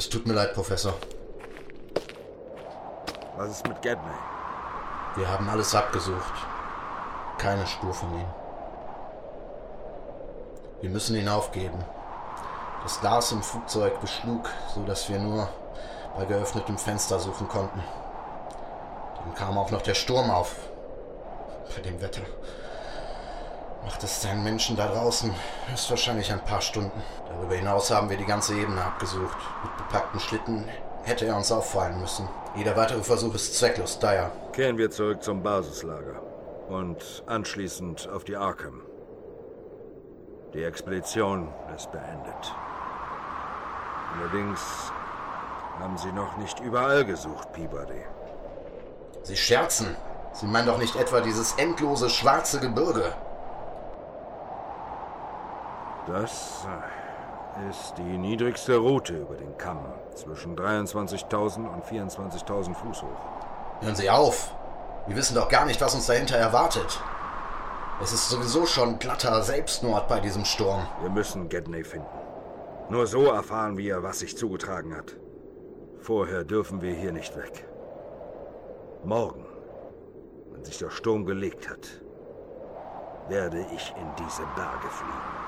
Es tut mir leid, Professor. Was ist mit Gedney? Wir haben alles abgesucht. Keine Spur von ihm. Wir müssen ihn aufgeben. Das Glas im Flugzeug beschlug, so dass wir nur bei geöffnetem Fenster suchen konnten. Dann kam auch noch der Sturm auf. Bei dem Wetter macht es seinen Menschen da draußen höchstwahrscheinlich ein paar Stunden. Darüber hinaus haben wir die ganze Ebene abgesucht. Mit bepackten Schlitten hätte er uns auffallen müssen. Jeder weitere Versuch ist zwecklos, daher. Kehren wir zurück zum Basislager und anschließend auf die Arkham. Die Expedition ist beendet. Allerdings haben Sie noch nicht überall gesucht, Peabody. Sie scherzen. Sie meinen doch nicht etwa dieses endlose schwarze Gebirge. Das ist die niedrigste Route über den Kamm, zwischen 23.000 und 24.000 Fuß hoch. Hören Sie auf. Wir wissen doch gar nicht, was uns dahinter erwartet. Es ist sowieso schon glatter Selbstmord bei diesem Sturm. Wir müssen Gedney finden. Nur so erfahren wir, was sich zugetragen hat. Vorher dürfen wir hier nicht weg. Morgen, wenn sich der Sturm gelegt hat, werde ich in diese Berge fliegen.